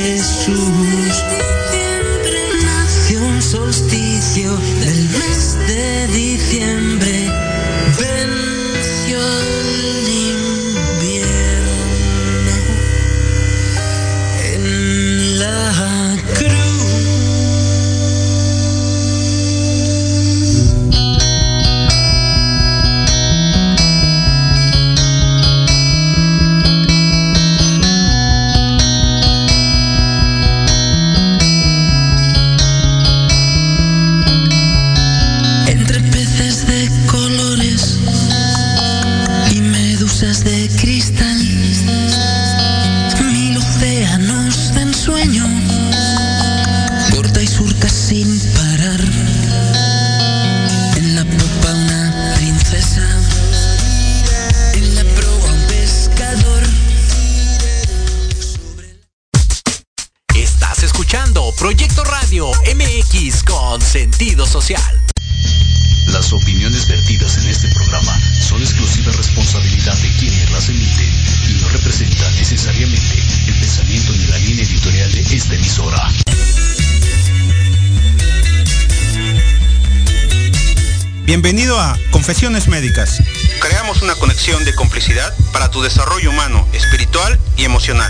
tal Confesiones Médicas. Creamos una conexión de complicidad para tu desarrollo humano, espiritual y emocional.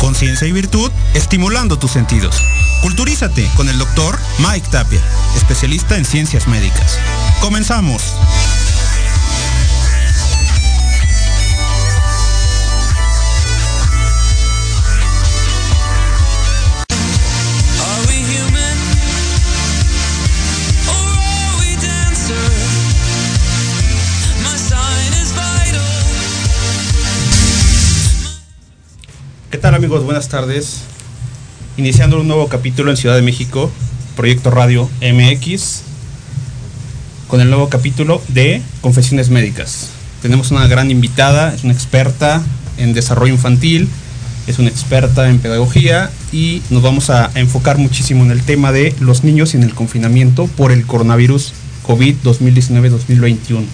Conciencia y virtud, estimulando tus sentidos. Culturízate con el doctor Mike Tapia, especialista en ciencias médicas. Comenzamos. ¿Qué tal amigos? Buenas tardes. Iniciando un nuevo capítulo en Ciudad de México, Proyecto Radio MX, con el nuevo capítulo de Confesiones Médicas. Tenemos una gran invitada, es una experta en desarrollo infantil, es una experta en pedagogía y nos vamos a enfocar muchísimo en el tema de los niños en el confinamiento por el coronavirus COVID 2019-2021.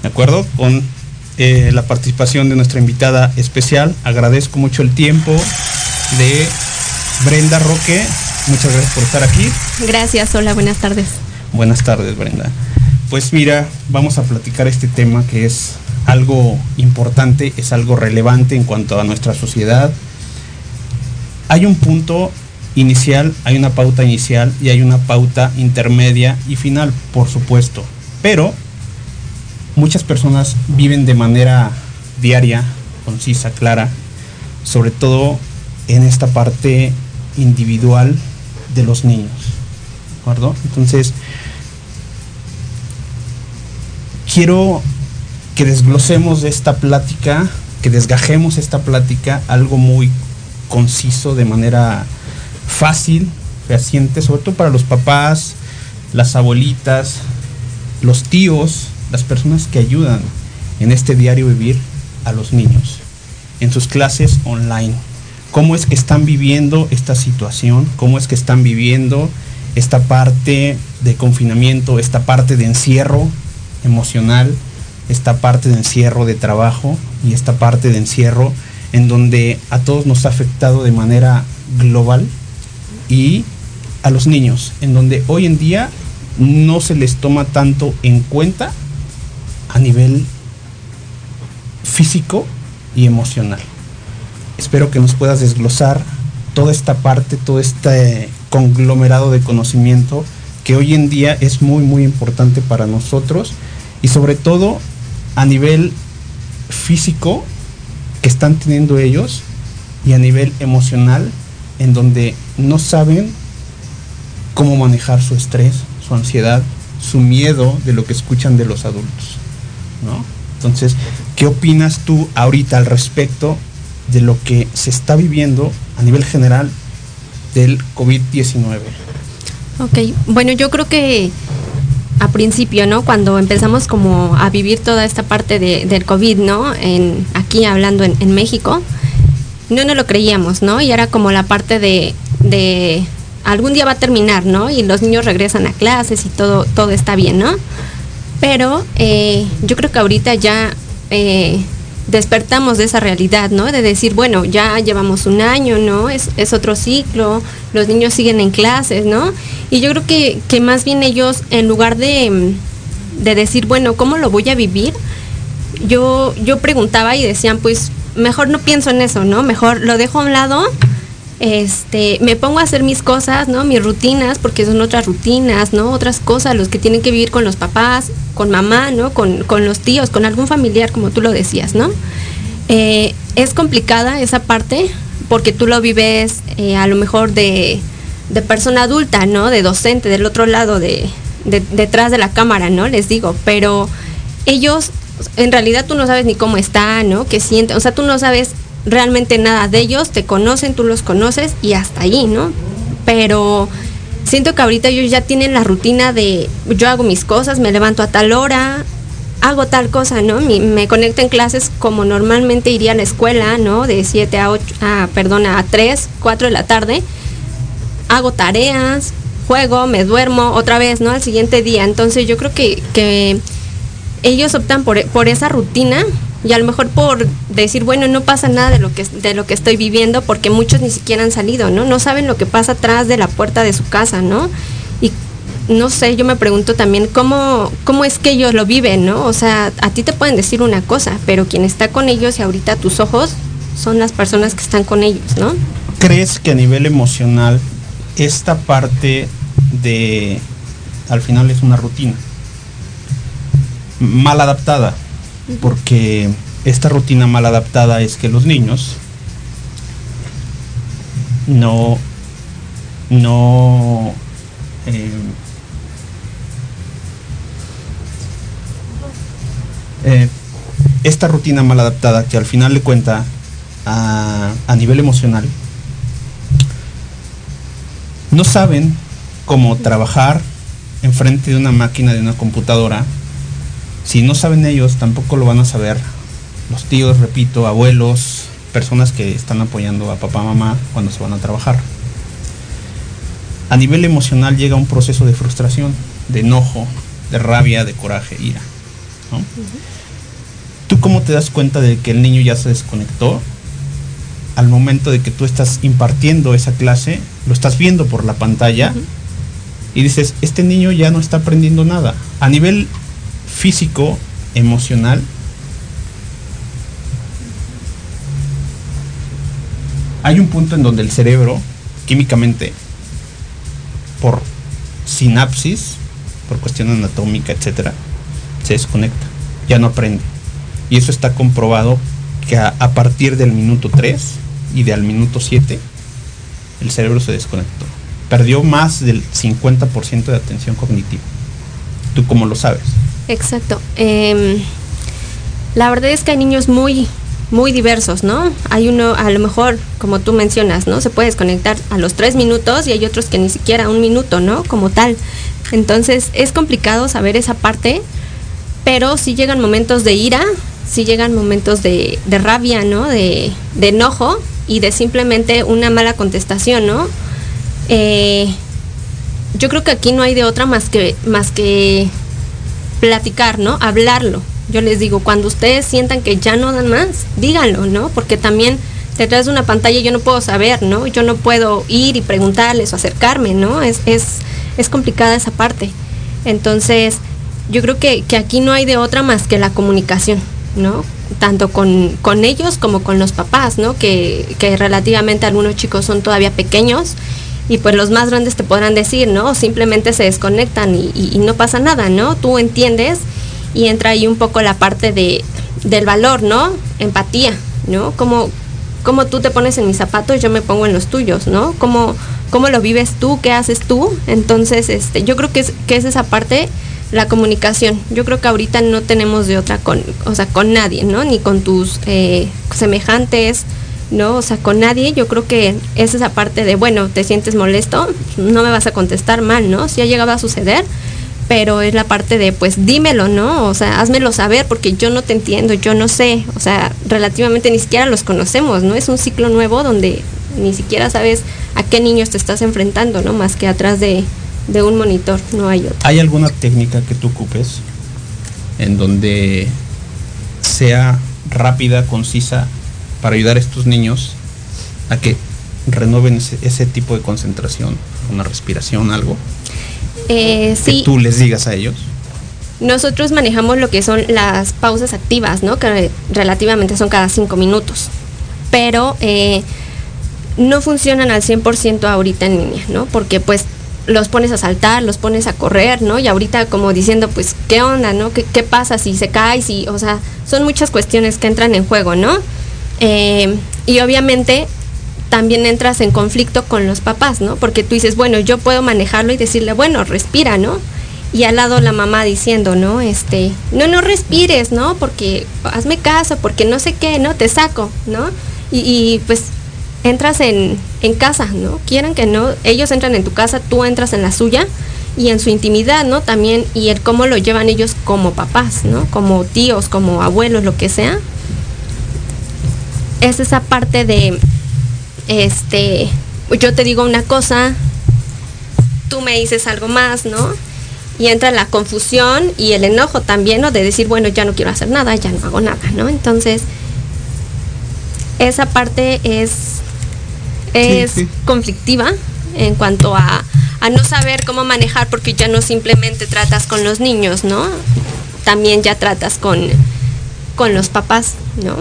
¿De acuerdo? Con eh, la participación de nuestra invitada especial. Agradezco mucho el tiempo de Brenda Roque. Muchas gracias por estar aquí. Gracias, hola, buenas tardes. Buenas tardes, Brenda. Pues mira, vamos a platicar este tema que es algo importante, es algo relevante en cuanto a nuestra sociedad. Hay un punto inicial, hay una pauta inicial y hay una pauta intermedia y final, por supuesto. Pero muchas personas viven de manera diaria, concisa, clara, sobre todo en esta parte individual de los niños. ¿De acuerdo? Entonces, quiero que desglosemos de esta plática, que desgajemos esta plática algo muy conciso, de manera fácil, fehaciente, sobre todo para los papás, las abuelitas, los tíos, las personas que ayudan en este diario vivir a los niños, en sus clases online. ¿Cómo es que están viviendo esta situación? ¿Cómo es que están viviendo esta parte de confinamiento, esta parte de encierro emocional, esta parte de encierro de trabajo y esta parte de encierro en donde a todos nos ha afectado de manera global y a los niños, en donde hoy en día no se les toma tanto en cuenta a nivel físico y emocional. Espero que nos puedas desglosar toda esta parte, todo este conglomerado de conocimiento que hoy en día es muy muy importante para nosotros y sobre todo a nivel físico que están teniendo ellos y a nivel emocional en donde no saben cómo manejar su estrés, su ansiedad, su miedo de lo que escuchan de los adultos. Entonces, ¿qué opinas tú ahorita al respecto de lo que se está viviendo a nivel general del COVID-19? Ok, bueno, yo creo que a principio, ¿no? Cuando empezamos como a vivir toda esta parte de, del COVID, ¿no? En, aquí hablando en, en México, no nos lo creíamos, ¿no? Y era como la parte de, de algún día va a terminar, ¿no? Y los niños regresan a clases y todo, todo está bien, ¿no? Pero eh, yo creo que ahorita ya, eh, despertamos de esa realidad, ¿no? De decir, bueno, ya llevamos un año, ¿no? Es, es otro ciclo, los niños siguen en clases, ¿no? Y yo creo que, que más bien ellos, en lugar de, de decir, bueno, ¿cómo lo voy a vivir? Yo, yo preguntaba y decían, pues mejor no pienso en eso, ¿no? Mejor lo dejo a un lado este, me pongo a hacer mis cosas, ¿no? Mis rutinas, porque son otras rutinas, ¿no? Otras cosas, los que tienen que vivir con los papás, con mamá, ¿no? Con, los tíos, con algún familiar, como tú lo decías, ¿no? Eh, es complicada esa parte, porque tú lo vives eh, a lo mejor de, de, persona adulta, ¿no? De docente, del otro lado, de, detrás de la cámara, ¿no? Les digo, pero ellos, en realidad tú no sabes ni cómo están, ¿no? ¿Qué sienten? O sea, tú no sabes realmente nada de ellos, te conocen, tú los conoces y hasta ahí, ¿no? Pero siento que ahorita ellos ya tienen la rutina de yo hago mis cosas, me levanto a tal hora, hago tal cosa, ¿no? Me, conecto en clases como normalmente iría a la escuela, ¿no? De 7 a 8, ah, perdón, a 3, 4 de la tarde. Hago tareas, juego, me duermo otra vez, ¿no? Al siguiente día. Entonces yo creo que, que ellos optan por, por esa rutina y a lo mejor por decir, bueno, no pasa nada de lo que de lo que estoy viviendo porque muchos ni siquiera han salido, ¿no? No saben lo que pasa atrás de la puerta de su casa, ¿no? Y no sé, yo me pregunto también cómo cómo es que ellos lo viven, ¿no? O sea, a ti te pueden decir una cosa, pero quien está con ellos y ahorita tus ojos son las personas que están con ellos, ¿no? ¿Crees que a nivel emocional esta parte de al final es una rutina mal adaptada? Porque esta rutina mal adaptada es que los niños no, no eh, eh, esta rutina mal adaptada que al final le cuenta a, a nivel emocional no saben cómo trabajar enfrente de una máquina de una computadora si no saben ellos, tampoco lo van a saber los tíos, repito, abuelos, personas que están apoyando a papá, mamá cuando se van a trabajar. A nivel emocional llega un proceso de frustración, de enojo, de rabia, de coraje, ira. ¿Tú cómo te das cuenta de que el niño ya se desconectó? Al momento de que tú estás impartiendo esa clase, lo estás viendo por la pantalla y dices, este niño ya no está aprendiendo nada. A nivel físico, emocional, hay un punto en donde el cerebro, químicamente, por sinapsis, por cuestión anatómica, etcétera, se desconecta, ya no aprende. Y eso está comprobado que a, partir del minuto 3 y del minuto 7, el cerebro se desconectó. Perdió más del 50% de atención cognitiva. ¿Tú cómo lo sabes? Exacto. Em, la verdad es que hay niños muy, muy diversos, ¿no? Hay uno, a lo mejor, como tú mencionas, ¿no? Se puede desconectar a los tres minutos y hay otros que ni siquiera un minuto, ¿no? Como tal. Entonces es complicado saber esa parte, pero sí llegan momentos de ira, sí llegan momentos de, rabia, ¿no? De, de, enojo y de simplemente una mala contestación, ¿no? Eh, yo creo que aquí no hay de otra más que, más que platicar, ¿no? Hablarlo. Yo les digo, cuando ustedes sientan que ya no dan más, díganlo, ¿no? Porque también detrás de una pantalla yo no puedo saber, ¿no? Yo no puedo ir y preguntarles o acercarme, ¿no? Es, es, es complicada esa parte. Entonces, yo creo que, que, aquí no hay de otra más que la comunicación, ¿no? Tanto con, con ellos como con los papás, ¿no? Que, que relativamente algunos chicos son todavía pequeños y pues los más grandes te podrán decir, ¿no? Simplemente se desconectan y, no pasa nada, ¿no? Tú entiendes y entra ahí un poco la parte de, del valor, ¿no? Empatía, ¿no? Como, como tú te pones en mis zapatos, yo me pongo en los tuyos, ¿no? Cómo, cómo lo vives tú, qué haces tú. Entonces, este, yo creo que es, que es esa parte, la comunicación. Yo creo que ahorita no tenemos de otra con, o sea, con nadie, ¿no? Ni con tus eh, semejantes, ¿no? O sea, con nadie, yo creo que es esa parte de, bueno, te sientes molesto, no me vas a contestar mal, ¿no? Si ha llegado a suceder, pero es la parte de, pues dímelo, ¿no? O sea, házmelo saber porque yo no te entiendo, yo no sé, o sea, relativamente ni siquiera los conocemos, ¿no? Es un ciclo nuevo donde ni siquiera sabes a qué niños te estás enfrentando, ¿no? Más que atrás de, de un monitor, no hay otro. ¿Hay alguna técnica que tú ocupes en donde sea rápida, concisa, para ayudar a estos niños a que renueven ese, ese tipo de concentración, una respiración, algo? Eh, Que sí, tú les digas a ellos. nosotros manejamos lo que son las pausas activas, ¿no? Que relativamente son cada cinco minutos. Pero eh, no funcionan al 100% ahorita en línea, ¿no? Porque pues los pones a saltar, los pones a correr, ¿no? Y ahorita como diciendo, pues, ¿qué onda, no? ¿Qué, qué pasa si se cae? Si, o sea, son muchas cuestiones que entran en juego, ¿no? Eh, y obviamente también entras en conflicto con los papás, ¿no? Porque tú dices, bueno, yo puedo manejarlo y decirle, bueno, respira, ¿no? Y al lado la mamá diciendo, ¿no? Este, no, no respires, ¿no? Porque hazme caso, porque no sé qué, ¿no? Te saco, ¿no? Y, pues entras en, en casa, ¿no? Quieran que no, ellos entran en tu casa, tú entras en la suya y en su intimidad, ¿no? También, y el cómo lo llevan ellos como papás, ¿no? Como tíos, como abuelos, lo que sea. Es esa parte de, este, yo te digo una cosa, tú me dices algo más, ¿no? Y entra la confusión y el enojo también, ¿no? De decir, bueno, ya no quiero hacer nada, ya no hago nada, ¿no? Entonces, esa parte es, es sí. conflictiva en cuanto a, a no saber cómo manejar, porque ya no simplemente tratas con los niños, ¿no? También ya tratas con, con los papás, ¿no?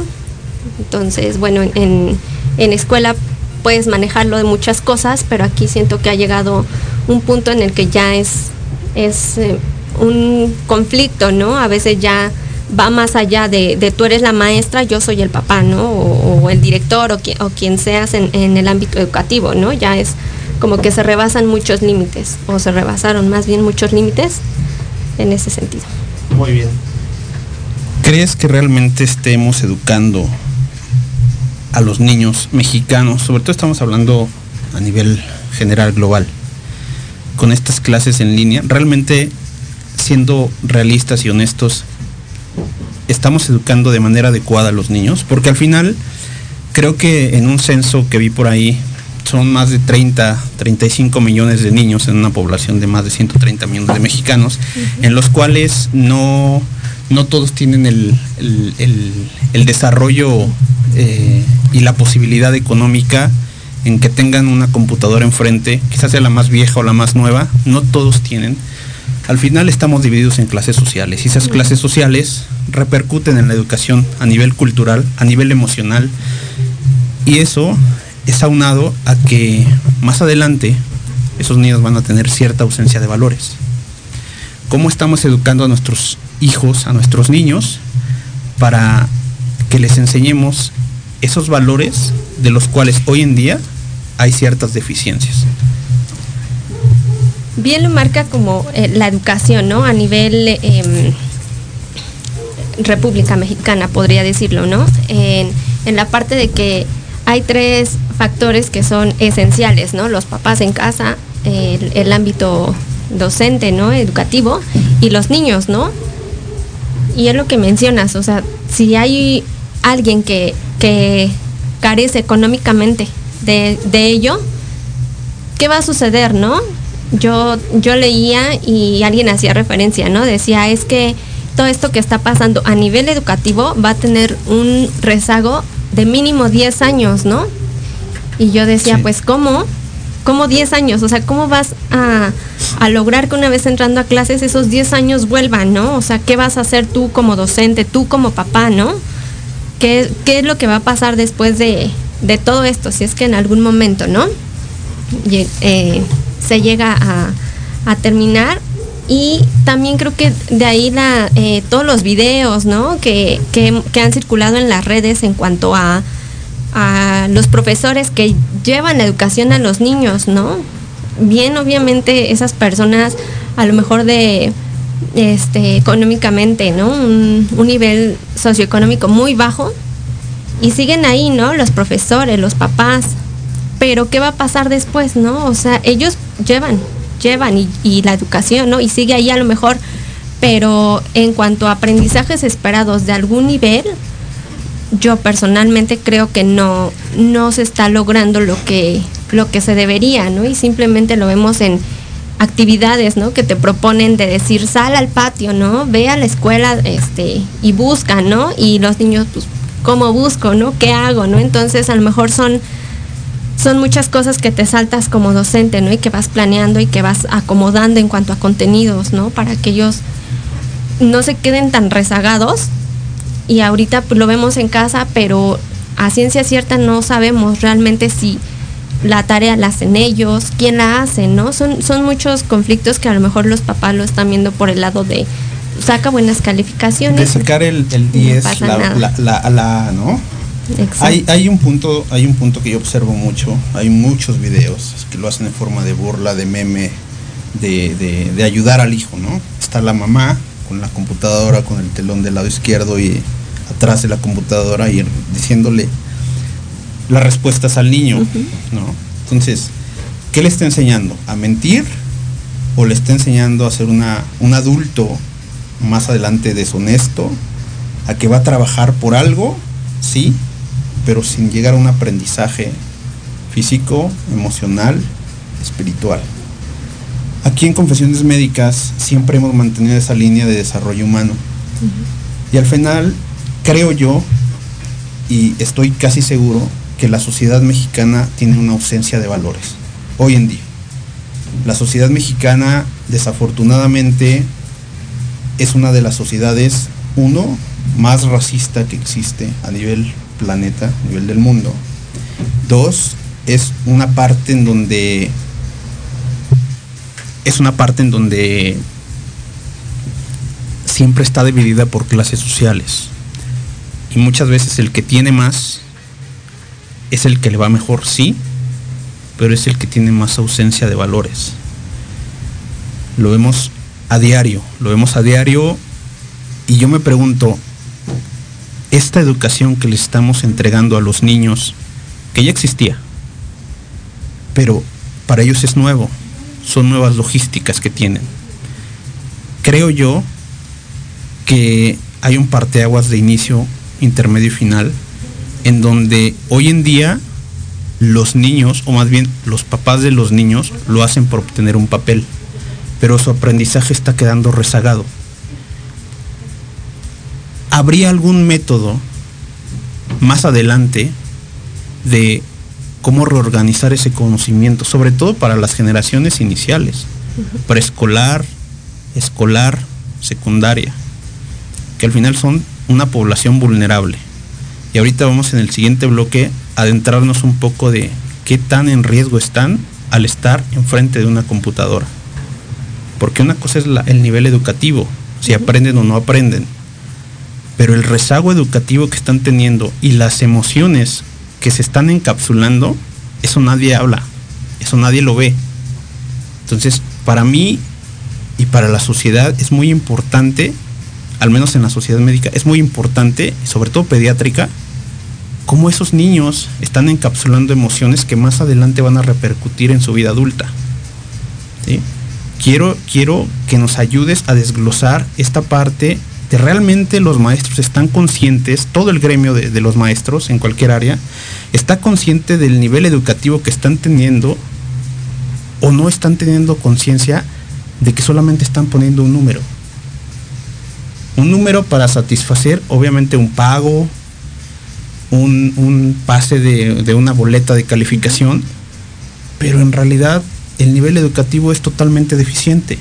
Entonces, bueno, en, en, escuela puedes manejarlo de muchas cosas, pero aquí siento que ha llegado un punto en el que ya es, es eh, un conflicto, ¿no? A veces ya va más allá de, tú eres la maestra, yo soy el papá, ¿no? O, o el director o, qui- o quien seas en, en el ámbito educativo, ¿no? Ya es como que se rebasan muchos límites, o se rebasaron más bien muchos límites en ese sentido. Muy bien. ¿Crees que realmente estemos educando a los niños mexicanos? Sobre todo estamos hablando a nivel general, global, con estas clases en línea. Realmente, siendo realistas y honestos, estamos educando de manera adecuada a los niños, porque al final creo que en un censo que vi por ahí son más de 30, 35 millones de niños en una población de más de 130 millones de mexicanos, en los cuales no, no todos tienen el, el- el- el desarrollo eh, y la posibilidad económica en que tengan una computadora enfrente, quizás sea la más vieja o la más nueva, no todos tienen. Al final estamos divididos en clases sociales y esas clases sociales repercuten en la educación a nivel cultural, a nivel emocional y eso es aunado a que más adelante esos niños van a tener cierta ausencia de valores. ¿Cómo estamos educando a nuestros hijos, a nuestros niños, para que les enseñemos esos valores de los cuales hoy en día hay ciertas deficiencias? bien lo marca como eh, la educación, ¿no? A nivel eh, República Mexicana, podría decirlo, ¿no? En, en la parte de que hay tres factores que son esenciales, ¿no? Los papás en casa, el, el ámbito docente, ¿no? Educativo y los niños, ¿no? Y es lo que mencionas, o sea, si hay alguien que, que carece económicamente de, de ello, ¿qué va a suceder, no? Yo, yo leía y alguien hacía referencia, ¿no? Decía, es que todo esto que está pasando a nivel educativo va a tener un rezago de mínimo 10 años, ¿no? Y yo decía, Sí. pues, ¿cómo? ¿Cómo 10 años? O sea, ¿cómo vas a, a lograr que una vez entrando a clases esos 10 años vuelvan, ¿no? O sea, ¿qué vas a hacer tú como docente, tú como papá, ¿no? ¿Qué, qué es lo que va a pasar después de, de todo esto? Si es que en algún momento, ¿no? Eh, se llega a, a terminar y también creo que de ahí la, eh, todos los videos ¿no? que, que, que han circulado en las redes en cuanto a, a los profesores que llevan la educación a los niños, ¿no? Bien, obviamente esas personas a lo mejor de este económicamente, ¿no? Un, nivel socioeconómico muy bajo y siguen ahí, ¿no? Los profesores, los papás, pero ¿qué va a pasar después, no? O sea, ellos llevan, llevan y, y la educación, ¿no? Y sigue ahí a lo mejor, pero en cuanto a aprendizajes esperados de algún nivel, yo personalmente creo que no, no se está logrando lo que, lo que se debería, ¿no? Y simplemente lo vemos en actividades, ¿no? Que te proponen de decir, sal al patio, ¿no? Ve a la escuela, este, y busca, ¿no? Y los niños, pues, cómo busco, ¿no? ¿Qué hago, no? Entonces a lo mejor son son muchas cosas que te saltas como docente, ¿no? Y que vas planeando y que vas acomodando en cuanto a contenidos, ¿no? Para que ellos no se queden tan rezagados. Y ahorita lo vemos en casa, pero a ciencia cierta no sabemos realmente si la tarea la hacen ellos, quién la hace, ¿no? Son, son muchos conflictos que a lo mejor los papás lo están viendo por el lado de saca buenas calificaciones. De sacar el, el 10, pasa la, la, la- la- ¿no? Exacto. Hay, hay un punto, hay un punto que yo observo mucho, hay muchos videos que lo hacen en forma de burla, de meme, de, de- de ayudar al hijo, ¿no? Está la mamá con la computadora, con el telón del lado izquierdo y atrás de la computadora y diciéndole las respuestas al niño, ¿no? Entonces, ¿qué le está enseñando? ¿A mentir? ¿O le está enseñando a ser una, un adulto más adelante deshonesto? ¿A que va a trabajar por algo? Sí, pero sin llegar a un aprendizaje físico, emocional, espiritual. Aquí en Confesiones Médicas siempre hemos mantenido esa línea de desarrollo humano. Y al final, creo yo, y estoy casi seguro, que la sociedad mexicana tiene una ausencia de valores. Hoy en día. La sociedad mexicana, desafortunadamente, es una de las sociedades, uno, más racista que existe a nivel planeta, a nivel del mundo. Dos, es una parte en donde es una parte en donde siempre está dividida por clases sociales. Y muchas veces el que tiene más es el que le va mejor, sí, pero es el que tiene más ausencia de valores. Lo vemos a diario, lo vemos a diario y yo me pregunto, esta educación que le estamos entregando a los niños, que ya existía, pero para ellos es nuevo, son nuevas logísticas que tienen. Creo yo que hay un parteaguas de inicio, intermedio y final, en donde hoy en día los niños, o más bien los papás de los niños, lo hacen por obtener un papel, pero su aprendizaje está quedando rezagado. ¿Habría algún método más adelante de cómo reorganizar ese conocimiento, sobre todo para las generaciones iniciales, preescolar, escolar, secundaria, que al final son una población vulnerable? Y ahorita vamos en el siguiente bloque a adentrarnos un poco de qué tan en riesgo están al estar enfrente de una computadora. Porque una cosa es la- el nivel educativo, si aprenden o no aprenden. Pero el rezago educativo que están teniendo y las emociones que se están encapsulando, eso nadie habla, eso nadie lo ve. Entonces, para mí y para la sociedad es muy importante, al menos en la sociedad médica, es muy importante, sobre todo pediátrica, cómo esos niños están encapsulando emociones que más adelante van a repercutir en su vida adulta. Quiero, quiero que nos ayudes a desglosar esta parte de realmente los maestros están conscientes, todo el gremio de los maestros en cualquier área, está consciente del nivel educativo que están teniendo o no están teniendo conciencia de que solamente están poniendo un número. Un número para satisfacer obviamente un pago, un, un pase de, de una boleta de calificación, pero en realidad el nivel educativo es totalmente deficiente.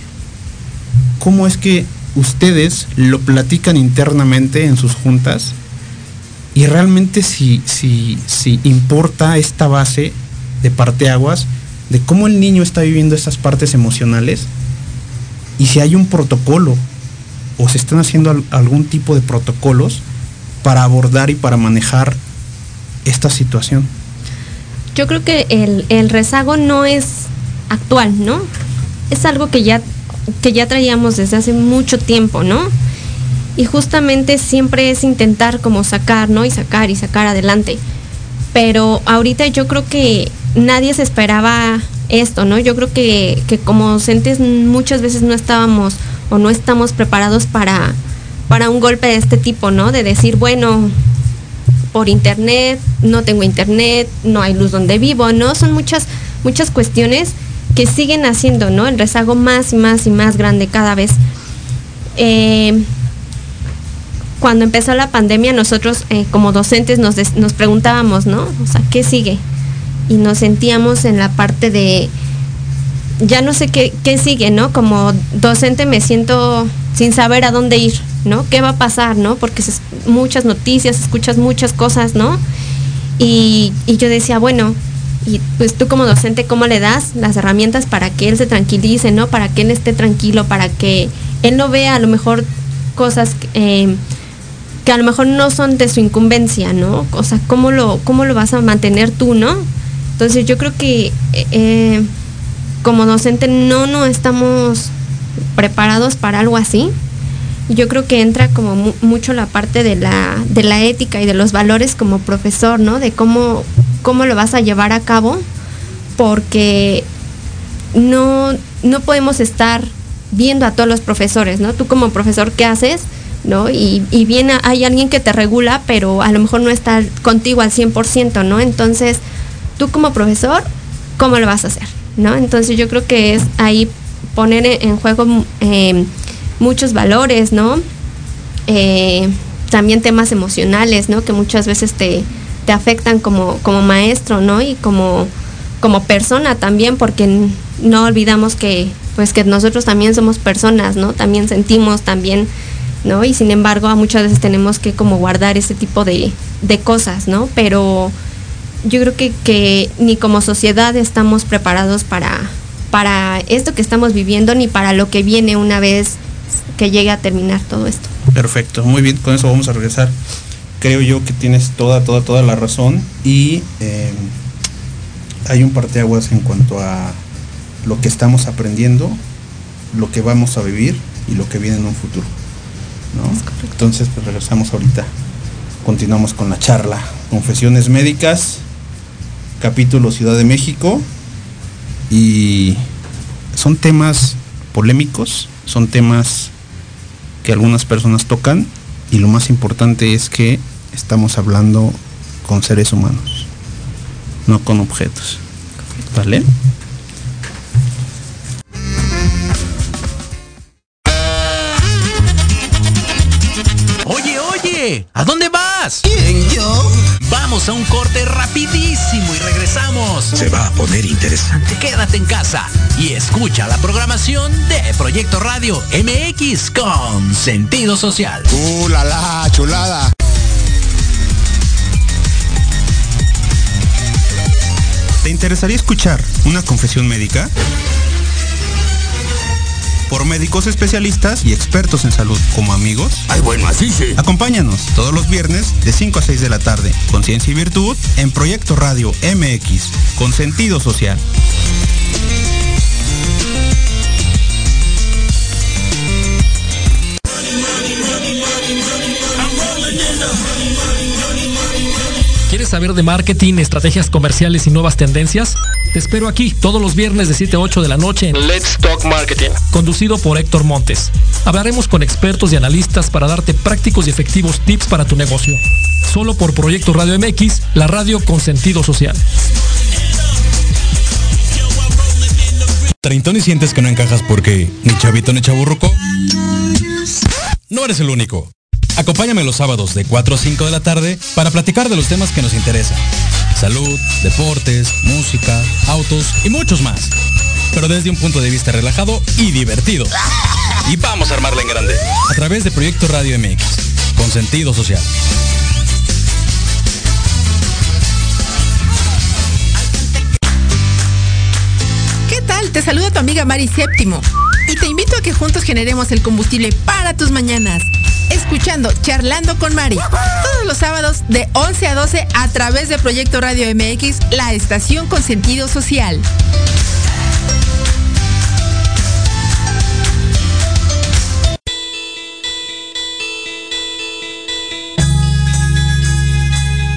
¿Cómo es que ustedes lo platican internamente en sus juntas y realmente si, si, si importa esta base de parteaguas de cómo el niño está viviendo esas partes emocionales y si hay un protocolo o se están haciendo al- algún tipo de protocolos para abordar y para manejar esta situación. Yo creo que el, el rezago no es actual, ¿no? Es algo que ya, que ya traíamos desde hace mucho tiempo, ¿no? Y justamente siempre es intentar como sacar, ¿no? Y sacar y sacar adelante. Pero ahorita yo creo que nadie se esperaba esto, ¿no? Yo creo que, que como docentes muchas veces no estábamos o no estamos preparados para, para un golpe de este tipo, ¿no? De decir, bueno, por internet, no tengo internet, no hay luz donde vivo, ¿no? Son muchas, muchas cuestiones que siguen haciendo, ¿no? El rezago más y más y más grande cada vez. Eh, cuando empezó la pandemia nosotros eh, como docentes nos, nos preguntábamos, ¿no? O sea, ¿qué sigue? Y nos sentíamos en la parte de, ya no sé qué, qué sigue, ¿no? Como docente me siento sin saber a dónde ir, ¿no? ¿Qué va a pasar, ¿no? Porque muchas noticias, escuchas muchas cosas, ¿no? Y, y yo decía, bueno, y pues tú como docente, ¿cómo le das las herramientas para que él se tranquilice, ¿no? Para que él esté tranquilo, para que él no vea a lo mejor cosas eh, que a lo mejor no son de su incumbencia, ¿no? O sea, ¿cómo lo, cómo lo vas a mantener tú, ¿no? Entonces yo creo que eh, como docente no, no estamos preparados para algo así. Yo creo que entra como mu mucho la parte de la, de la ética y de los valores como profesor, ¿no? De cómo, cómo lo vas a llevar a cabo, porque no, no podemos estar viendo a todos los profesores, ¿no? Tú como profesor, ¿qué haces? ¿No? Y, y hay alguien que te regula, pero a lo mejor no está contigo al 100%, ¿no? Entonces, tú como profesor, ¿cómo lo vas a hacer? ¿No? Entonces yo creo que es ahí poner en juego eh, muchos valores, ¿no? Eh, también temas emocionales, ¿no? Que muchas veces te, te afectan como, como maestro, ¿no? Y como, como persona también, porque no olvidamos que pues que nosotros también somos personas, ¿no? También sentimos, también, ¿no? Y sin embargo, muchas veces tenemos que como guardar ese tipo de, de cosas, ¿no? Pero yo creo que, que, ni como sociedad estamos preparados para, para esto que estamos viviendo, ni para lo que viene una vez que llegue a terminar todo esto. Perfecto, muy bien, con eso vamos a regresar. Creo yo que tienes toda, toda, toda la razón y eh, hay un parteaguas en cuanto a lo que estamos aprendiendo, lo que vamos a vivir y lo que viene en un futuro. ¿no? Entonces, pues regresamos ahorita. Continuamos con la charla. Confesiones médicas, capítulo Ciudad de México. Y son temas polémicos, son temas que algunas personas tocan y lo más importante es que estamos hablando con seres humanos, no con objetos. ¿Vale? Oye, oye, ¿a dónde vas? Vamos a un corte rapidísimo y regresamos. Se va a poner interesante. Quédate en casa y escucha la programación de Proyecto Radio MX con sentido social. ¡Uh, la, la chulada! ¿Te interesaría escuchar una confesión médica? Por médicos especialistas y expertos en salud como amigos. Ay, bueno, así sí. Acompáñanos todos los viernes de 5 a 6 de la tarde con Ciencia y Virtud en Proyecto Radio MX con sentido social. ¿Quieres saber de marketing, estrategias comerciales y nuevas tendencias? Te espero aquí todos los viernes de 7 a 8 de la noche en Let's Talk Marketing, conducido por Héctor Montes. Hablaremos con expertos y analistas para darte prácticos y efectivos tips para tu negocio. Solo por Proyecto Radio MX, la radio con sentido social. ¿Treintón y sientes que no encajas porque ni chavito ni chaburruco? No eres el único. Acompáñame los sábados de 4 a 5 de la tarde para platicar de los temas que nos interesan. Salud, deportes, música, autos y muchos más. Pero desde un punto de vista relajado y divertido. Y vamos a armarla en grande. A través de Proyecto Radio MX, con sentido social. Te saluda tu amiga Mari Séptimo. Y te invito a que juntos generemos el combustible para tus mañanas escuchando Charlando con Mari. Todos los sábados de 11 a 12 a través de Proyecto Radio MX, la estación con sentido social.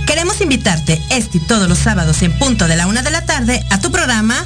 Queremos invitarte este y todos los sábados en punto de la una de la tarde a tu programa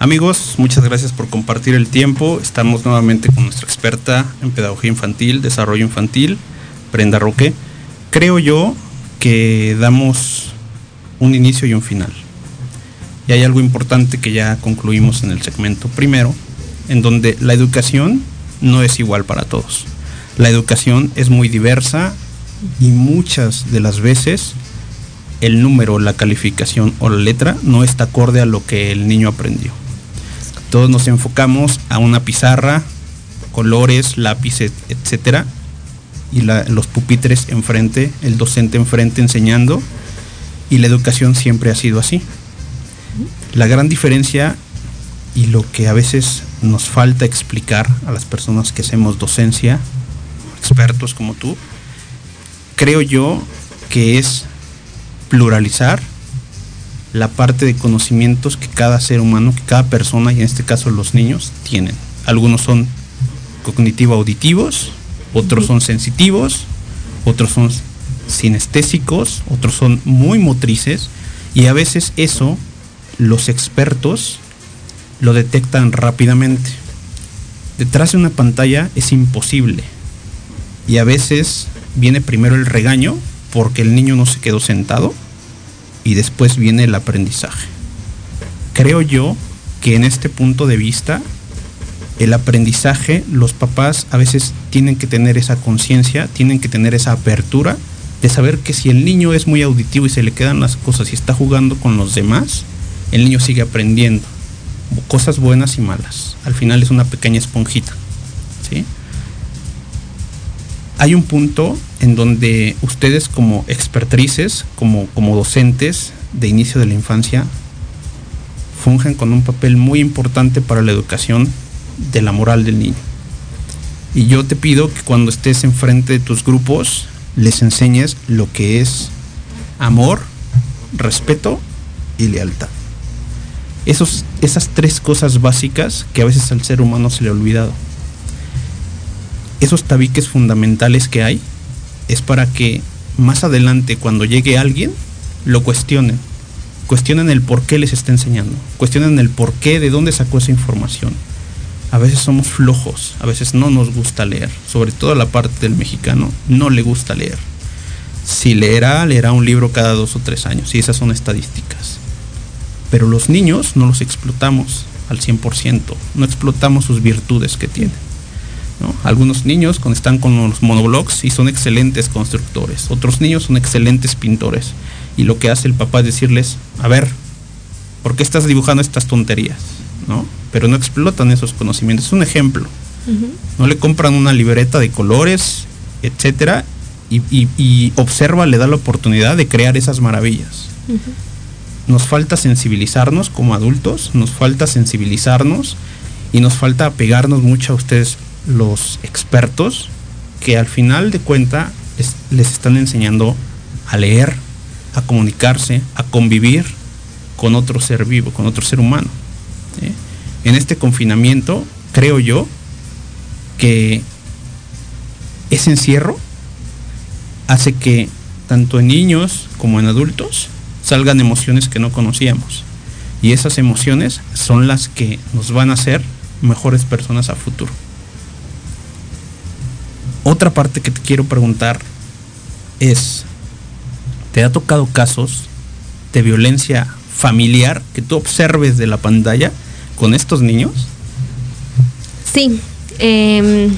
Amigos, muchas gracias por compartir el tiempo. Estamos nuevamente con nuestra experta en pedagogía infantil, desarrollo infantil, Brenda Roque. Creo yo que damos un inicio y un final. Y hay algo importante que ya concluimos en el segmento primero, en donde la educación no es igual para todos. La educación es muy diversa y muchas de las veces el número, la calificación o la letra no está acorde a lo que el niño aprendió. Todos nos enfocamos a una pizarra, colores, lápices, etcétera, y los pupitres enfrente, el docente enfrente enseñando, y la educación siempre ha sido así. La gran diferencia y lo que a veces nos falta explicar a las personas que hacemos docencia, expertos como tú, creo yo que es pluralizar la parte de conocimientos que cada ser humano, que cada persona, y en este caso los niños, tienen. Algunos son cognitivo-auditivos, otros son sensitivos, otros son sinestésicos, otros son muy motrices, y a veces eso los expertos lo detectan rápidamente. Detrás de una pantalla es imposible. Y a veces viene primero el regaño porque el niño no se quedó sentado y después viene el aprendizaje. Creo yo que en este punto de vista, el aprendizaje, los papás a veces tienen que tener esa conciencia, tienen que tener esa apertura de saber que si el niño es muy auditivo y se le quedan las cosas y está jugando con los demás, el niño sigue aprendiendo cosas buenas y malas. Al final es una pequeña esponjita. ¿sí? Hay un punto en donde ustedes como expertrices, como, como docentes de inicio de la infancia, fungen con un papel muy importante para la educación de la moral del niño. Y yo te pido que cuando estés enfrente de tus grupos, les enseñes lo que es amor, respeto y lealtad. Esos, esas tres cosas básicas que a veces al ser humano se le ha olvidado. Esos tabiques fundamentales que hay es para que más adelante cuando llegue alguien lo cuestionen. Cuestionen el por qué les está enseñando. Cuestionen el por qué, de dónde sacó esa información. A veces somos flojos, a veces no nos gusta leer. Sobre todo la parte del mexicano no le gusta leer. Si leerá, leerá un libro cada dos o tres años. Y esas son estadísticas. Pero los niños no los explotamos al 100%. No explotamos sus virtudes que tienen. ¿No? Algunos niños están con los monoblocks y son excelentes constructores. Otros niños son excelentes pintores. Y lo que hace el papá es decirles, a ver, ¿por qué estás dibujando estas tonterías? ¿No? Pero no explotan esos conocimientos. Es un ejemplo. Uh -huh. No le compran una libreta de colores, etcétera, y, y, y, observa, le da la oportunidad de crear esas maravillas. Uh -huh. Nos falta sensibilizarnos como adultos, nos falta sensibilizarnos y nos falta apegarnos mucho a ustedes los expertos que al final de cuenta les, están enseñando a leer, a comunicarse, a convivir con otro ser vivo, con otro ser humano. ¿sí? En este confinamiento, creo yo que ese encierro hace que tanto en niños como en adultos salgan emociones que no conocíamos. Y esas emociones son las que nos van a hacer mejores personas a futuro. Otra parte que te quiero preguntar es, ¿te ha tocado casos de violencia familiar que tú observes de la pantalla con estos niños? Sí, eh,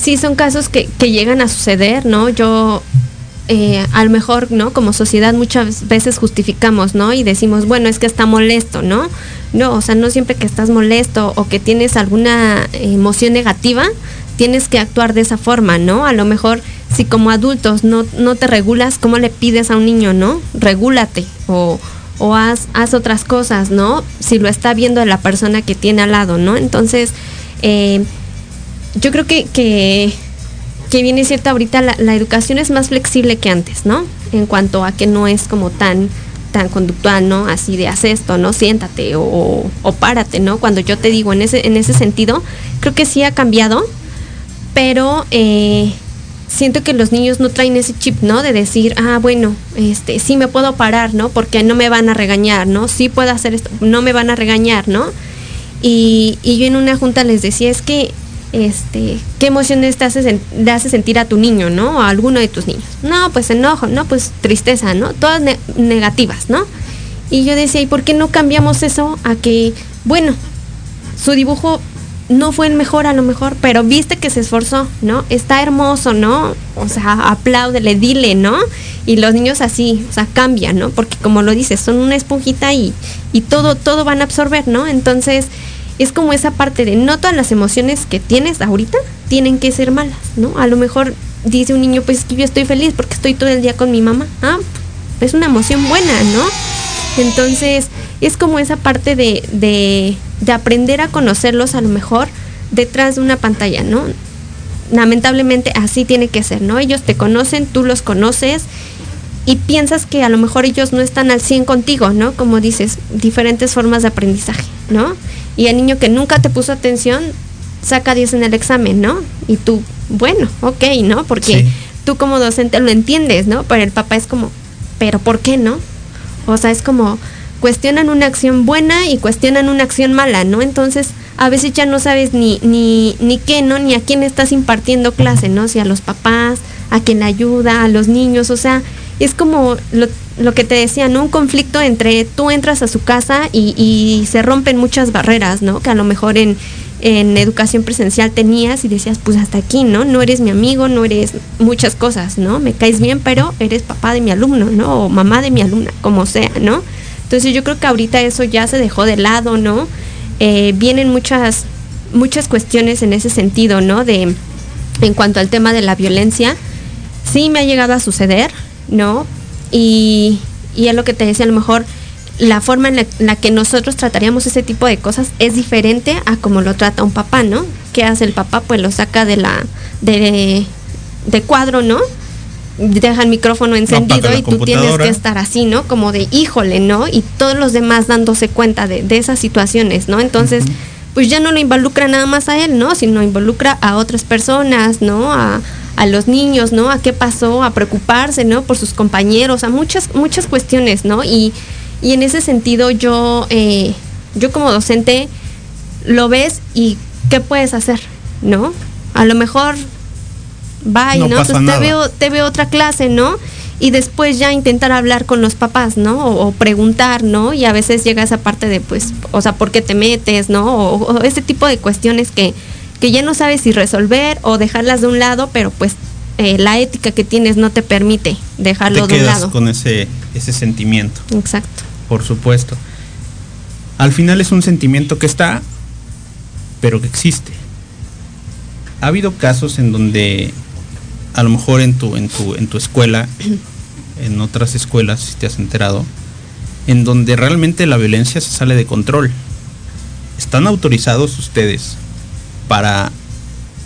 sí son casos que, que, llegan a suceder, ¿no? Yo eh, a lo mejor, ¿no? Como sociedad muchas veces justificamos, ¿no? Y decimos, bueno, es que está molesto, ¿no? No, o sea, no siempre que estás molesto o que tienes alguna emoción negativa, tienes que actuar de esa forma, ¿no? A lo mejor si como adultos no, no te regulas, ¿cómo le pides a un niño, no? Regúlate o, o haz, haz otras cosas, ¿no? Si lo está viendo la persona que tiene al lado, ¿no? Entonces, eh, yo creo que, que, que viene cierto ahorita la, la educación es más flexible que antes, ¿no? En cuanto a que no es como tan tan conductual, ¿no? Así de haz esto, ¿no? Siéntate o, o, párate, ¿no? Cuando yo te digo en ese, en ese sentido, creo que sí ha cambiado, pero eh, siento que los niños no traen ese chip, ¿no? De decir, ah, bueno, este, sí me puedo parar, ¿no? Porque no me van a regañar, ¿no? Sí puedo hacer esto, no me van a regañar, ¿no? Y, yo en una junta les decía, es que este, qué emociones te hace, sentir a tu niño, ¿no? O a alguno de tus niños. No, pues enojo, no, pues tristeza, ¿no? Todas ne negativas, ¿no? Y yo decía, ¿y por qué no cambiamos eso a que, bueno, su dibujo no fue el mejor a lo mejor, pero viste que se esforzó, ¿no? Está hermoso, ¿no? O sea, apláudele, dile, ¿no? Y los niños así, o sea, cambian, ¿no? Porque como lo dices, son una esponjita y, y todo, todo van a absorber, ¿no? Entonces, es como esa parte de no todas las emociones que tienes ahorita tienen que ser malas, ¿no? A lo mejor dice un niño, pues es que yo estoy feliz porque estoy todo el día con mi mamá. Ah, es una emoción buena, ¿no? Entonces, es como esa parte de, de, de aprender a conocerlos a lo mejor detrás de una pantalla, ¿no? Lamentablemente así tiene que ser, ¿no? Ellos te conocen, tú los conoces y piensas que a lo mejor ellos no están al 100 contigo, ¿no? Como dices, diferentes formas de aprendizaje, ¿no? Y el niño que nunca te puso atención saca 10 en el examen, ¿no? Y tú, bueno, ok, ¿no? Porque sí. tú como docente lo entiendes, ¿no? Pero el papá es como, pero ¿por qué no? O sea, es como, cuestionan una acción buena y cuestionan una acción mala, ¿no? Entonces, a veces ya no sabes ni, ni, ni qué, ¿no? Ni a quién estás impartiendo clase, ¿no? Si a los papás, a quien ayuda, a los niños, o sea, es como lo, lo, que te decía, ¿no? Un conflicto entre tú entras a su casa y, y, se rompen muchas barreras, ¿no? Que a lo mejor en, en educación presencial tenías y decías, pues hasta aquí, ¿no? No eres mi amigo, no eres muchas cosas, ¿no? Me caes bien, pero eres papá de mi alumno, ¿no? O mamá de mi alumna, como sea, ¿no? Entonces yo creo que ahorita eso ya se dejó de lado, ¿no? Eh, vienen muchas, muchas cuestiones en ese sentido, ¿no? De, en cuanto al tema de la violencia, sí me ha llegado a suceder, ¿no? Y, es lo que te decía, a lo mejor la forma en la, que nosotros trataríamos ese tipo de cosas es diferente a como lo trata un papá, ¿no? ¿Qué hace el papá? Pues lo saca de la de cuadro, ¿no? Deja el micrófono encendido no, y tú tienes que estar así, ¿no? Como de híjole, ¿no? Y todos los demás dándose cuenta de, de esas situaciones, ¿no? Entonces, uh -huh. pues ya no lo involucra nada más a él, ¿no? Sino involucra a otras personas, ¿no? A, a los niños, ¿no? A qué pasó, a preocuparse, ¿no? Por sus compañeros, a muchas, muchas cuestiones, ¿no? Y, y en ese sentido yo, eh, yo como docente lo ves y qué puedes hacer, ¿no? A lo mejor bye, ¿no? ¿no? Entonces te veo, te veo otra clase, ¿no? Y después ya intentar hablar con los papás, ¿no? O, o, preguntar, ¿no? Y a veces llega esa parte de, pues, o sea, ¿por qué te metes, ¿no? O, o ese tipo de cuestiones que, que ya no sabes si resolver o dejarlas de un lado, pero pues eh, la ética que tienes no te permite dejarlo te de un lado. con ese, ese sentimiento. Exacto. Por supuesto. Al final es un sentimiento que está, pero que existe. Ha habido casos en donde a lo mejor en tu, en tu, en tu escuela, en otras escuelas, si te has enterado, en donde realmente la violencia se sale de control. ¿Están autorizados ustedes para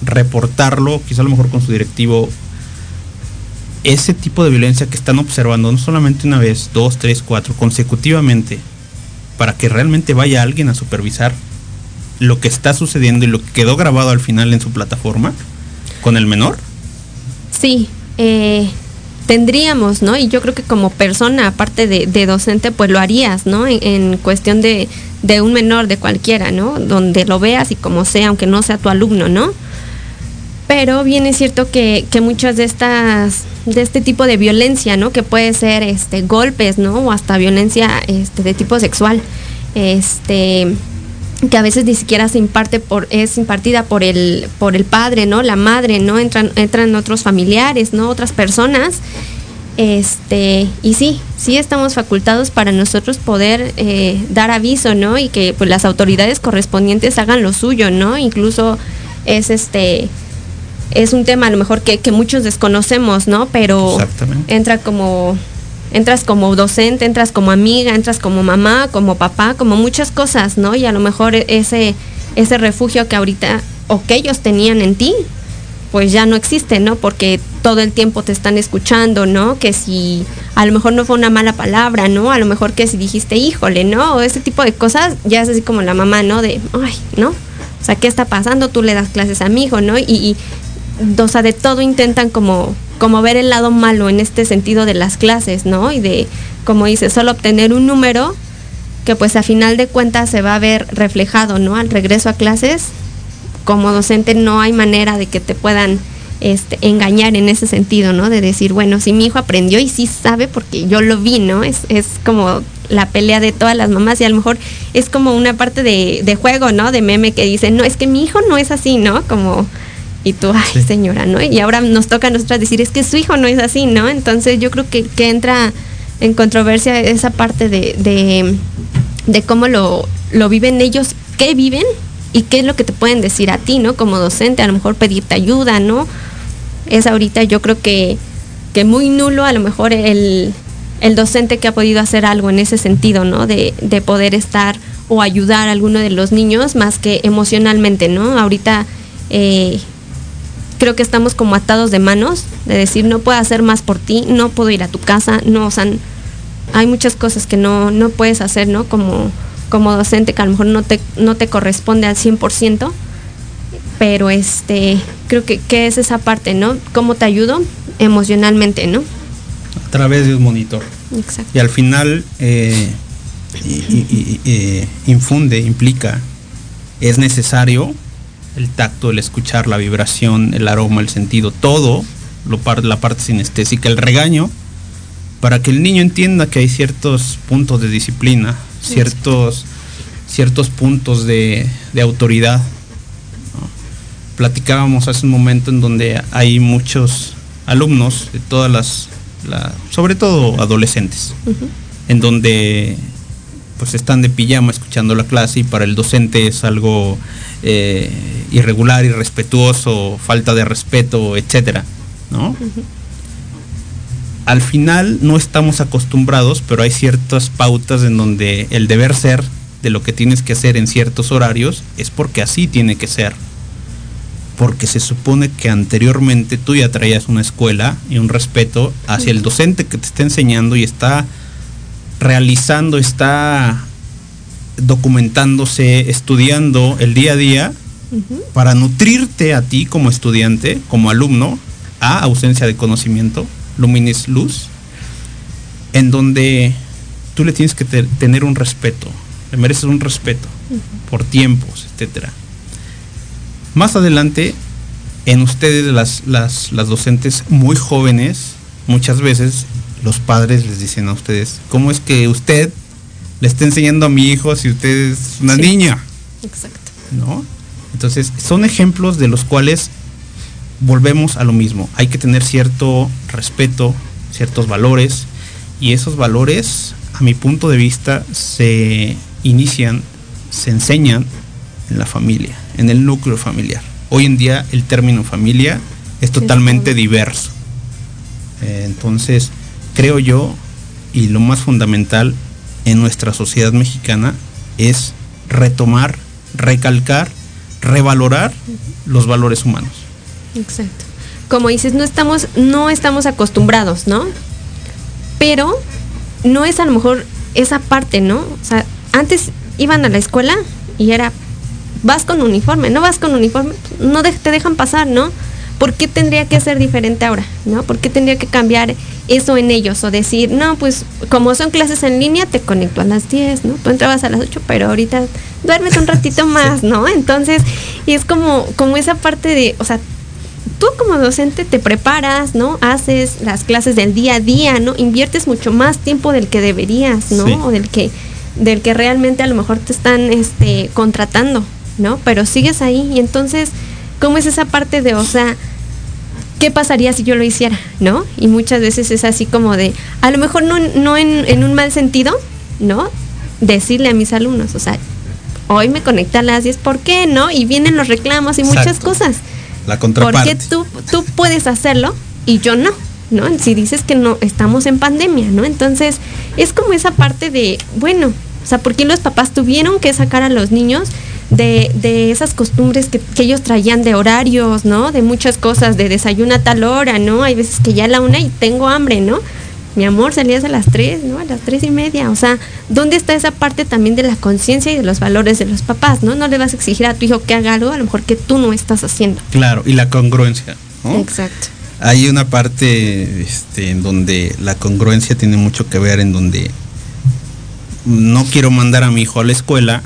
reportarlo, quizá a lo mejor con su directivo, ese tipo de violencia que están observando, no solamente una vez, dos, tres, cuatro, consecutivamente, para que realmente vaya alguien a supervisar lo que está sucediendo y lo que quedó grabado al final en su plataforma con el menor? Sí, eh, tendríamos, ¿no? Y yo creo que como persona, aparte de, docente, pues lo harías, ¿no? En, en cuestión de, de, un menor, de cualquiera, ¿no? Donde lo veas y como sea, aunque no sea tu alumno, ¿no? Pero bien es cierto que, que muchas de estas, de este tipo de violencia, ¿no? Que puede ser este golpes, ¿no? O hasta violencia este, de tipo sexual. Este que a veces ni siquiera se imparte por es impartida por el por el padre no la madre no entran entran otros familiares no otras personas. Este y sí sí estamos facultados para nosotros poder eh, dar aviso no y que pues las autoridades correspondientes hagan lo suyo no incluso es este es un tema a lo mejor que, que muchos desconocemos, ¿no? Pero entra como entras como docente, entras como amiga, entras como mamá, como papá, como muchas cosas, ¿no? Y a lo mejor e-, ese, ese refugio que ahorita o que ellos tenían en ti, pues ya no existe, ¿no? Porque todo el tiempo te están escuchando, ¿no? Que si a lo mejor no fue una mala palabra, ¿no? A lo mejor que si dijiste, híjole, ¿no? O ese tipo de cosas, ya es así como la mamá, ¿no? De, ay, ¿no? O sea, ¿qué está pasando? Tú le das clases a mi hijo, ¿no? Y, y o sea, de todo intentan como como ver el lado malo en este sentido de las clases, ¿no? Y de, como dice, solo obtener un número que pues a final de cuentas se va a ver reflejado, ¿no? Al regreso a clases, como docente no hay manera de que te puedan este, engañar en ese sentido, ¿no? De decir, bueno, si mi hijo aprendió y sí sabe porque yo lo vi, ¿no? Es, es como la pelea de todas las mamás y a lo mejor es como una parte de, de juego, ¿no? De meme que dicen, no, es que mi hijo no es así, ¿no? Como y tú, ay señora, ¿no? Y ahora nos toca a nosotras decir, es que su hijo no es así, ¿no? Entonces yo creo que, que entra en controversia esa parte de, de, de cómo lo, lo viven ellos, qué viven y qué es lo que te pueden decir a ti, ¿no? Como docente, a lo mejor pedirte ayuda, ¿no? Es ahorita yo creo que, que muy nulo a lo mejor el, el docente que ha podido hacer algo en ese sentido, ¿no? De, de poder estar o ayudar a alguno de los niños más que emocionalmente, ¿no? Ahorita eh, creo que estamos como atados de manos, de decir, no puedo hacer más por ti, no puedo ir a tu casa, no, o sea, hay muchas cosas que no, no puedes hacer, ¿no? Como, como docente, que a lo mejor no te, no te corresponde al 100%, pero este, creo que, que es esa parte, ¿no? ¿Cómo te ayudo emocionalmente, ¿no? A través de un monitor. Exacto. Y al final eh, infunde, implica, es necesario el tacto, el escuchar, la vibración, el aroma, el sentido, todo, lo la parte sinestésica, el regaño, para que el niño entienda que hay ciertos puntos de disciplina, ciertos, ciertos puntos de, autoridad. Platicábamos hace un momento en donde hay muchos alumnos de todas las, sobre todo adolescentes, en donde pues están de pijama escuchando la clase y para el docente es algo eh, irregular, irrespetuoso, falta de respeto, etcétera, ¿no? Al final no estamos acostumbrados, pero hay ciertas pautas en donde el deber ser de lo que tienes que hacer en ciertos horarios es porque así tiene que ser. Porque se supone que anteriormente tú ya traías una escuela y un respeto hacia el docente que te está enseñando y está realizando, está documentándose, estudiando el día a día para nutrirte a ti como estudiante, como alumno, a ausencia de conocimiento, luminis luz, en donde tú le tienes que tener un respeto, le mereces un respeto por tiempos, etcétera. Más adelante, en ustedes, las, las, las docentes muy jóvenes, muchas veces los padres les dicen a ustedes, ¿cómo es que usted le está enseñando a mi hijo si usted es una niña? Exacto. ¿No? Entonces, son ejemplos de los cuales volvemos a lo mismo. Hay que tener cierto respeto, ciertos valores, y esos valores, a mi punto de vista, se inician, se enseñan en la familia, en el núcleo familiar. Hoy en día el término familia es totalmente diverso. Eh, entonces, creo yo, y lo más fundamental en nuestra sociedad mexicana es retomar, recalcar revalorar los valores humanos. Exacto. Como dices, no estamos, no estamos acostumbrados, ¿no? Pero no es a lo mejor esa parte, ¿no? O sea, antes iban a la escuela y era, vas con uniforme, no vas con uniforme, no te dejan pasar, ¿no? ¿Por qué tendría que ser diferente ahora? ¿No? ¿Por qué tendría que cambiar eso en ellos? O decir, no, pues como son clases en línea, te conecto a las 10, ¿no? Tú entrabas a las 8, pero ahorita duermes un ratito más, ¿no? Entonces, y es como, como esa parte de, o sea, tú como docente te preparas, ¿no? Haces las clases del día a día, ¿no? Inviertes mucho más tiempo del que deberías, ¿no? O del que, del que realmente a lo mejor te están este, contratando, ¿no? Pero sigues ahí y entonces ¿Cómo es esa parte de, o sea, qué pasaría si yo lo hiciera? ¿No? Y muchas veces es así como de, a lo mejor no, no en, un mal sentido, ¿no? Decirle a mis alumnos, o sea, hoy me conecté a las 10, ¿por qué? ¿No? Y vienen los reclamos y muchas cosas. La contraparte. Porque tú, tú puedes hacerlo y yo no, ¿no? Si dices que no, estamos en pandemia, ¿no? Entonces, es como esa parte de, bueno, o sea, ¿por qué los papás tuvieron que sacar a los niños de, de esas costumbres que, que ellos traían de horarios, ¿no? De muchas cosas, de desayuno a tal hora, ¿no? Hay veces que ya a la una y tengo hambre, ¿no? Mi amor, salías a las tres, ¿no? A las tres y media. O sea, ¿dónde está esa parte también de la conciencia y de los valores de los papás, ¿no? No le vas a exigir a tu hijo que haga algo, a lo mejor que tú no estás haciendo. Claro, y la congruencia. ¿no? Exacto. Hay una parte este, en donde la congruencia tiene mucho que ver, en donde no quiero mandar a mi hijo a la escuela,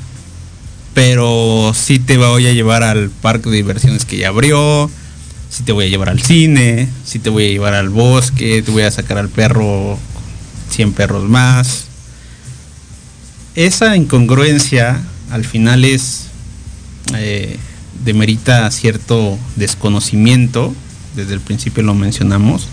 pero sí te voy a llevar al parque de diversiones que ya abrió, sí te voy a llevar al cine, sí te voy a llevar al bosque, te voy a sacar al perro 100 perros más. Esa incongruencia al final es eh, demerita cierto desconocimiento, desde el principio lo mencionamos.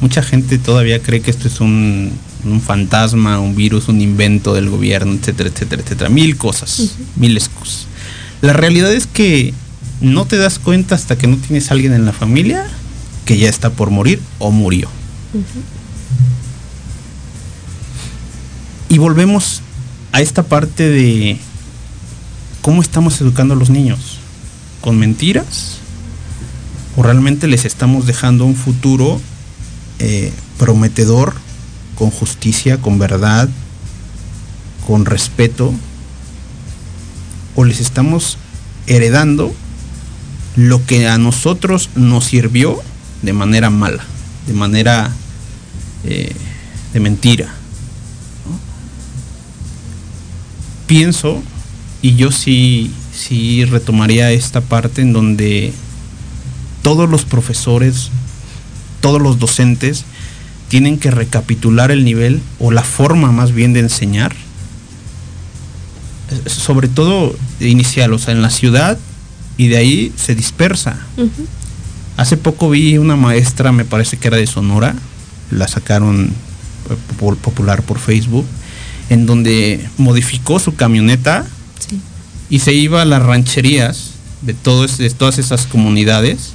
Mucha gente todavía cree que esto es un, un fantasma, un virus, un invento del gobierno, etcétera, etcétera, etcétera. Mil cosas, mil excusas. La realidad es que no te das cuenta hasta que no tienes a alguien en la familia que ya está por morir o murió. Y volvemos a esta parte de cómo estamos educando a los niños. ¿Con mentiras? ¿O realmente les estamos dejando un futuro eh, prometedor, con justicia, con verdad, con respeto? ¿O les estamos heredando lo que a nosotros nos sirvió de manera mala, de manera eh, de mentira? Pienso, y yo sí, sí retomaría esta parte en donde todos los profesores, todos los docentes tienen que recapitular el nivel o la forma más bien de enseñar, sobre todo inicial, o sea, en la ciudad y de ahí se dispersa. Hace poco vi una maestra, me parece que era de Sonora, la sacaron eh, po- popular por Facebook, en donde modificó su camioneta Sí. y se iba a las rancherías de, todos, de todas esas comunidades.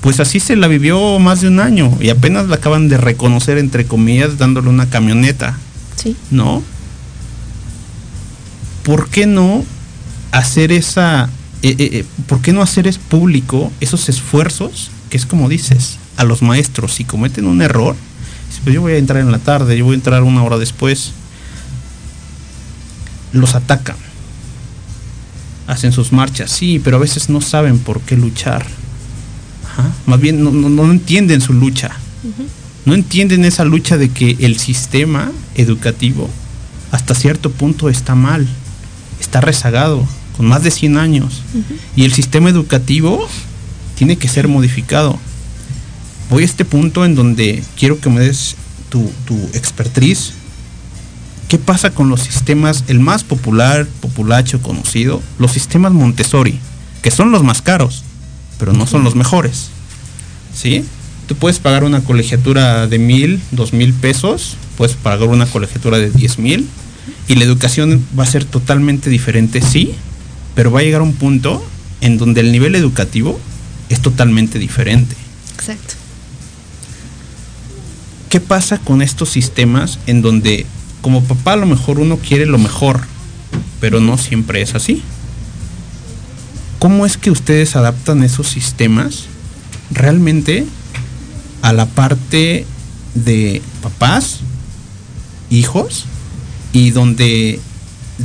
Pues así se la vivió más de un año y apenas la acaban de reconocer, entre comillas, dándole una camioneta, Sí. ¿no? ¿Por qué no hacer esa, eh, eh, eh, por qué no hacer es público esos esfuerzos, que es como dices, a los maestros, si cometen un error, pues yo voy a entrar en la tarde, yo voy a entrar una hora después, los atacan, hacen sus marchas, sí, pero a veces no saben por qué luchar, Ajá, más bien no, no- no entienden su lucha, no entienden esa lucha de que el sistema educativo hasta cierto punto está mal, está rezagado, con más de 100 años. Y el sistema educativo tiene que ser modificado. Voy a este punto en donde quiero que me des tu, tu expertise. ¿Qué pasa con los sistemas, el más popular, populacho, conocido, los sistemas Montessori, que son los más caros, pero no son los mejores? ¿Sí? Tú puedes pagar una colegiatura de mil, dos mil pesos, puedes pagar una colegiatura de diez mil, y la educación va a ser totalmente diferente, sí, pero va a llegar un punto en donde el nivel educativo es totalmente diferente. Exacto. ¿Qué pasa con estos sistemas en donde como papá a lo mejor uno quiere lo mejor, pero no siempre es así? ¿Cómo es que ustedes adaptan esos sistemas realmente a la parte de papás, hijos, y donde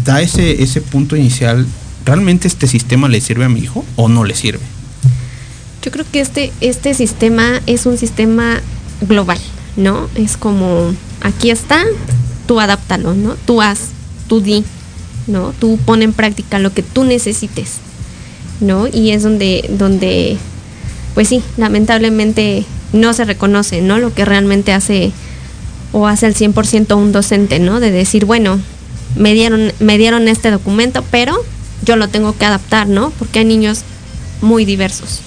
da ese, ese punto inicial, ¿realmente este sistema le sirve a mi hijo o no le sirve? Yo creo que este, este sistema es un sistema global, ¿no? Es como, aquí está, tú adáptalo, ¿no? Tú haz, tú di, ¿no? Tú pon en práctica lo que tú necesites, ¿no? Y es donde, donde, pues sí, lamentablemente no se reconoce, ¿no? Lo que realmente hace o hace al 100% un docente, ¿no? De decir, bueno, me dieron, me dieron este documento, pero yo lo tengo que adaptar, ¿no? Porque hay niños muy diversos,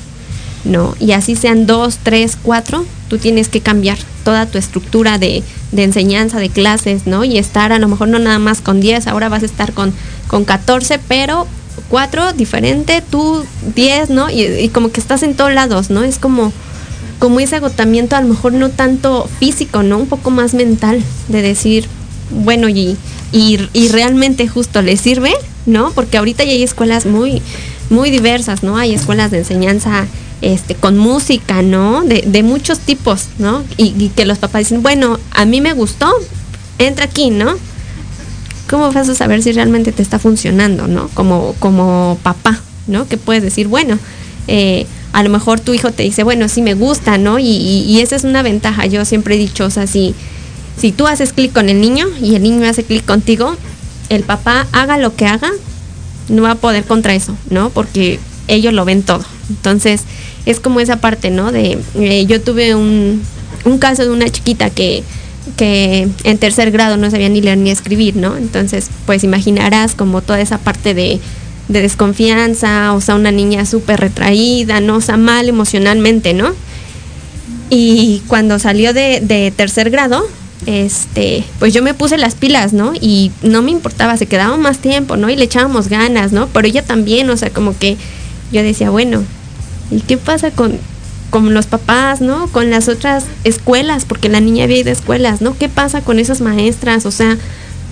¿no? Y así sean dos, tres, cuatro, tú tienes que cambiar toda tu estructura de, de enseñanza, de clases, ¿no? Y estar a lo mejor no nada más con 10, ahora vas a estar con, con 14, pero cuatro diferente, tú diez, ¿no? Y, como que estás en todos lados, ¿no? Es como, como ese agotamiento, a lo mejor no tanto físico, ¿no? Un poco más mental, de decir, bueno, y, y, y realmente justo le sirve, ¿no? Porque ahorita ya hay escuelas muy, muy diversas, ¿no? Hay escuelas de enseñanza este, con música, ¿no? De, de muchos tipos, ¿no? Y, y que los papás dicen, bueno, a mí me gustó, entra aquí, ¿no? ¿Cómo vas a saber si realmente te está funcionando, ¿no? Como, como papá, ¿no? Que puedes decir, bueno, eh, a lo mejor tu hijo te dice, bueno, sí me gusta, ¿no? Y, esa es una ventaja, yo siempre he dicho, o sea, si, si tú haces clic con el niño y el niño hace clic contigo, el papá haga lo que haga, no va a poder contra eso, ¿no? Porque ellos lo ven todo. Entonces, es como esa parte, ¿no? De, eh, yo tuve un, un caso de una chiquita que, que en tercer grado no sabía ni leer ni escribir, ¿no? Entonces, pues imaginarás como toda esa parte de, de desconfianza, o sea, una niña súper retraída, ¿no? O sea, mal emocionalmente, ¿no? Y cuando salió de, de tercer grado, este, pues yo me puse las pilas, ¿no? Y no me importaba, se quedaba más tiempo, ¿no? Y le echábamos ganas, ¿no? Pero ella también, o sea, como que yo decía, bueno, ¿y qué pasa con, con los papás, ¿no? Con las otras escuelas, porque la niña había ido a escuelas, ¿no? ¿Qué pasa con esas maestras? O sea,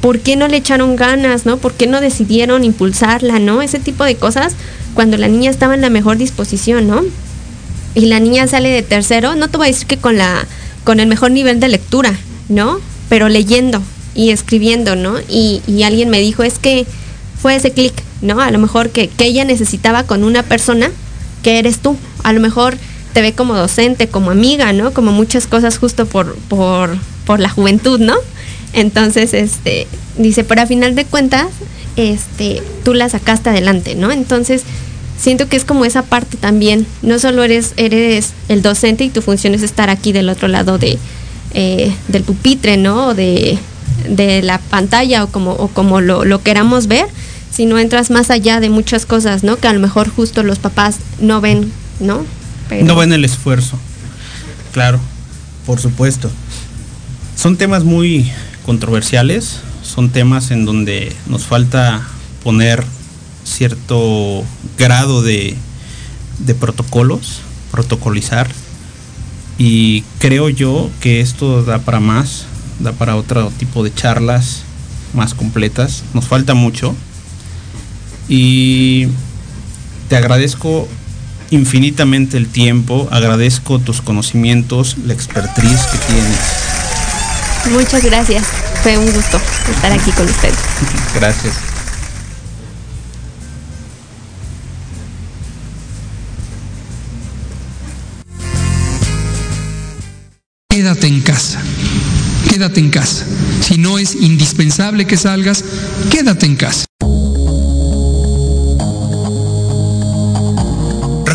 ¿por qué no le echaron ganas, ¿no? ¿Por qué no decidieron impulsarla, ¿no? Ese tipo de cosas cuando la niña estaba en la mejor disposición, ¿no? Y la niña sale de tercero, no te voy a decir que con la con el mejor nivel de lectura, ¿no? Pero leyendo y escribiendo, ¿no? Y, y alguien me dijo, es que fue ese clic, ¿no? A lo mejor que, que ella necesitaba con una persona que eres tú. A lo mejor te ve como docente, como amiga, ¿no? Como muchas cosas justo por, por, por la juventud, ¿no? Entonces, este, dice, pero a final de cuentas, este, tú la sacaste adelante, ¿no? Entonces, siento que es como esa parte también. No solo eres, eres el docente y tu función es estar aquí del otro lado de, eh, del pupitre, ¿no? O de, de la pantalla o como, como lo, lo queramos ver, sino entras más allá de muchas cosas, ¿no? Que a lo mejor justo los papás no ven, ¿no? Pero... No ven el esfuerzo. Claro, por supuesto. Son temas muy controversiales, son temas en donde nos falta poner cierto grado de, de protocolos, protocolizar. Y creo yo que esto da para más, da para otro tipo de charlas más completas. Nos falta mucho. Y te agradezco infinitamente el tiempo, agradezco tus conocimientos, la expertise que tienes. Muchas gracias, fue un gusto estar aquí con ustedes. Gracias. Quédate en casa, quédate en casa. Si no es indispensable que salgas, quédate en casa.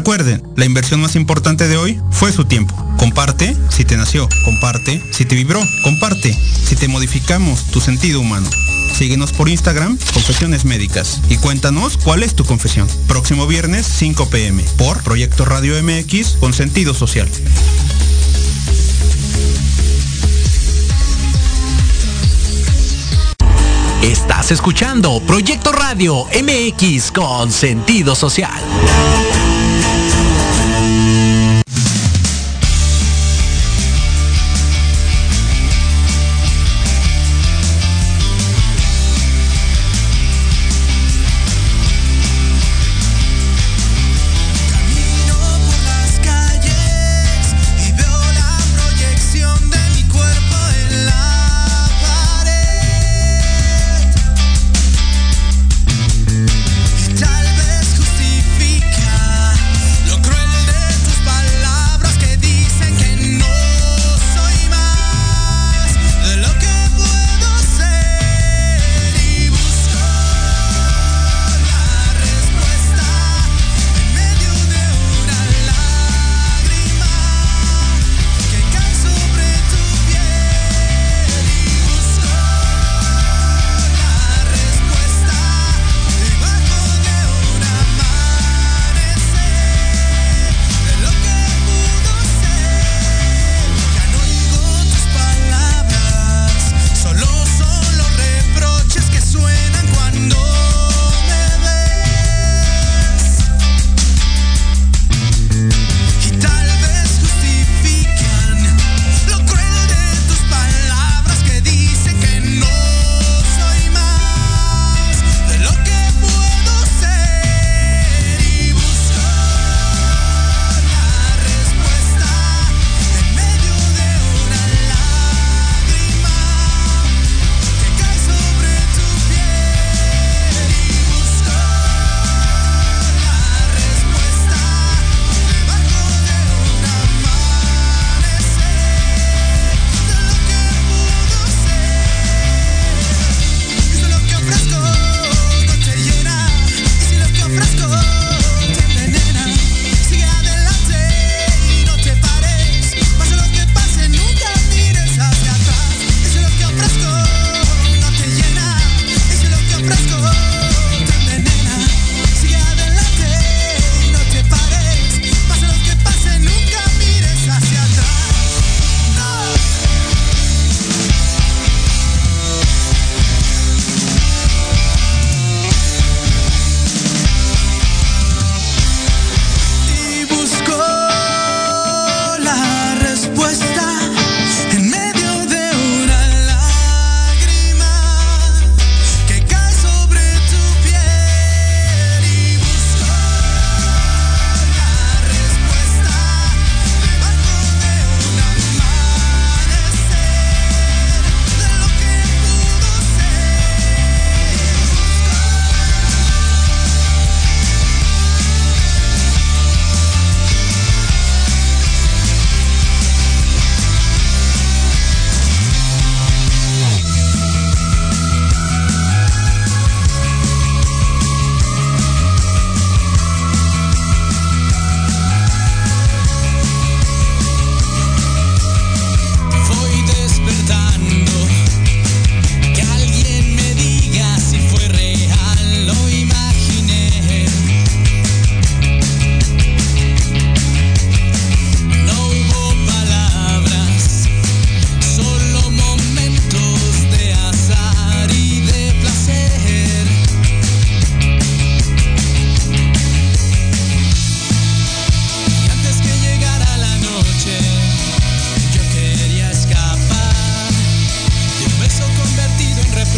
Recuerden, la inversión más importante de hoy fue su tiempo. Comparte si te nació, comparte si te vibró, comparte si te modificamos tu sentido humano. Síguenos por Instagram, Confesiones Médicas, y cuéntanos cuál es tu confesión. Próximo viernes, 5 pm, por Proyecto Radio MX con sentido social. Estás escuchando Proyecto Radio MX con sentido social.